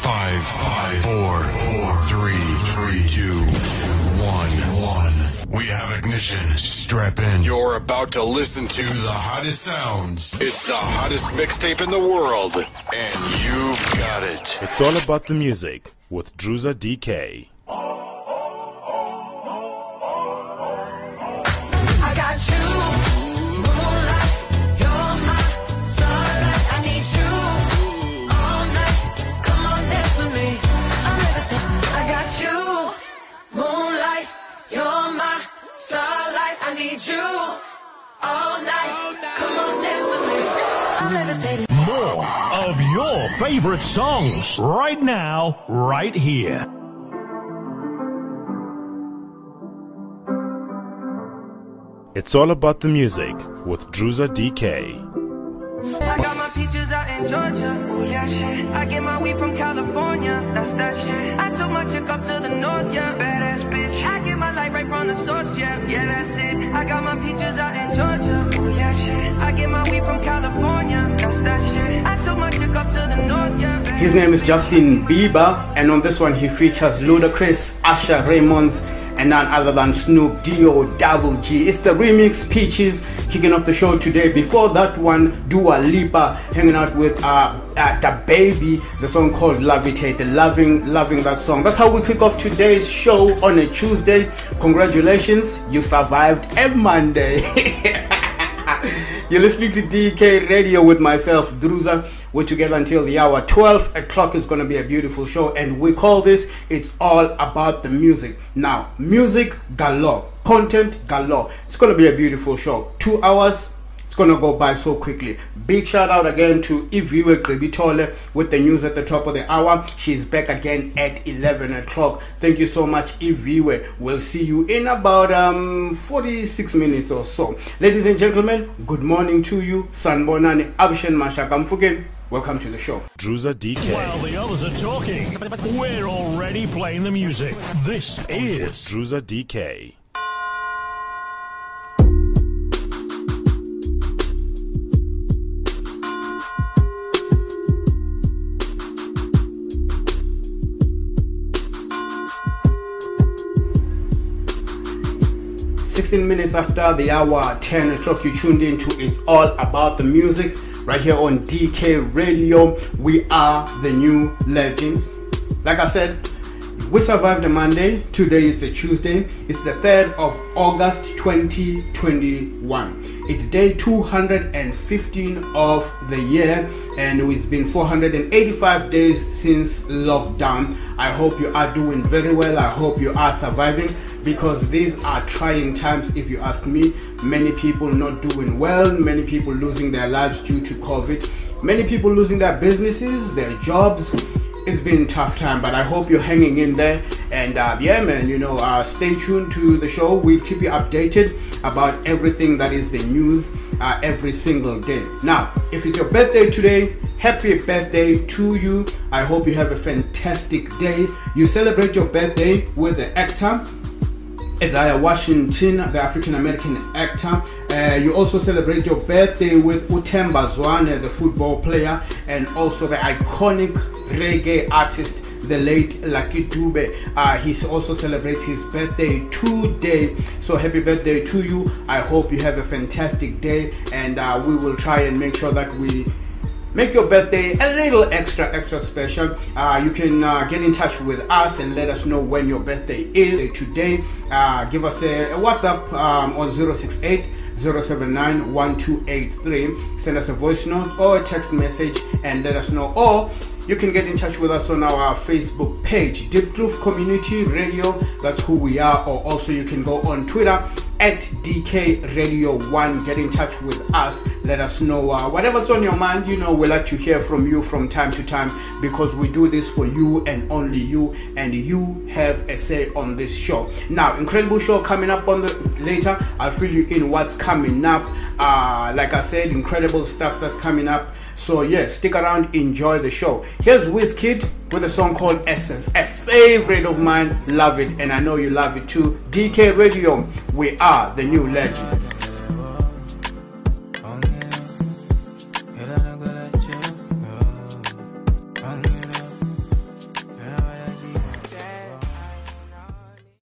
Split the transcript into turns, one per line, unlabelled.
Five, five, four, four, three, three, two, one, one. We have ignition. Strap in. You're about to listen to the hottest sounds. It's the hottest mixtape in the world, and you've got it.
It's all about the music with Druza DK.
Of your favorite songs right now, right here.
It's all about the music with Druza DK.
I got my peaches out in Georgia. Oh yeah, shit. I get my weed from California. That's that shit. I took my chick up to the north, yeah. Badass bitch. I get my light right from the source, yeah. Yeah, that's it. I got my peaches out in Georgia. Oh yeah, shit. I get my weed from California. That's that
His name is Justin Bieber, and on this one he features Ludacris, Usher Raymonds, and none other than Snoop Dio Double G. It's the remix Peaches kicking off the show today. Before that one, Dua Lipa hanging out with uh, uh DaBaby, the song called Levitate. Loving, loving that song. That's how we kick off today's show on a Tuesday. Congratulations, you survived a Monday. You're listening to DK Radio with myself, Druza. We're together until the hour 12 o'clock is going to be a beautiful show, and we call this It's All About the Music. Now, music galore, content galore. It's going to be a beautiful show. Two hours, it's going to go by so quickly. Big shout out again to Iviwe Grebitole with the news at the top of the hour. She's back again at 11 o'clock. Thank you so much, Iviwe. We'll see you in about um 46 minutes or so. Ladies and gentlemen, good morning to you. Sanbonani Abshen Mashakamfuken. Welcome to the show.
Druza DK.
While the others are talking, we're already playing the music. This is
Druza DK.
Sixteen minutes after the hour 10 o'clock, you tuned in to It's All About the Music right here on DK Radio. We are the new legends. Like I said, we survived a Monday. Today is a Tuesday. It's the 3rd of August 2021. It's day 215 of the year, and it's been 485 days since lockdown. I hope you are doing very well. I hope you are surviving because these are trying times, if you ask me. Many people not doing well, many people losing their lives due to COVID, many people losing their businesses, their jobs it's been tough time, but I hope you're hanging in there. And uh, yeah, man, you know, uh, stay tuned to the show. We'll keep you updated about everything that is the news uh, every single day. Now, if it's your birthday today, happy birthday to you. I hope you have a fantastic day. You celebrate your birthday with the actor Isaiah Washington, the African American actor. Uh, you also celebrate your birthday with Utemba Zwane, the football player, and also the iconic reggae artist, the late Lucky Dube. Uh, he also celebrates his birthday today. So happy birthday to you. I hope you have a fantastic day, and uh, we will try and make sure that we make your birthday a little extra extra special. Uh, you can uh, get in touch with us and let us know when your birthday is. Today uh, give us a, a whatsapp um, on 068 079 1283 send us a voice note or a text message and let us know. Or you can get in touch with us on our Facebook page, Deep Groove Community Radio. That's who we are. Or also you can go on Twitter at DK Radio One. Get in touch with us. Let us know uh, whatever's on your mind. You know, we like to hear from you from time to time because we do this for you and only you, and you have a say on this show. Now, incredible show coming up on the later. I'll fill you in what's coming up. Uh, like I said, incredible stuff that's coming up. So yeah, stick around, enjoy the show. Here's Wizkid with a song called Essence, a favorite of mine. Love it, and I know you love it too. DK Radio, we are the new legends.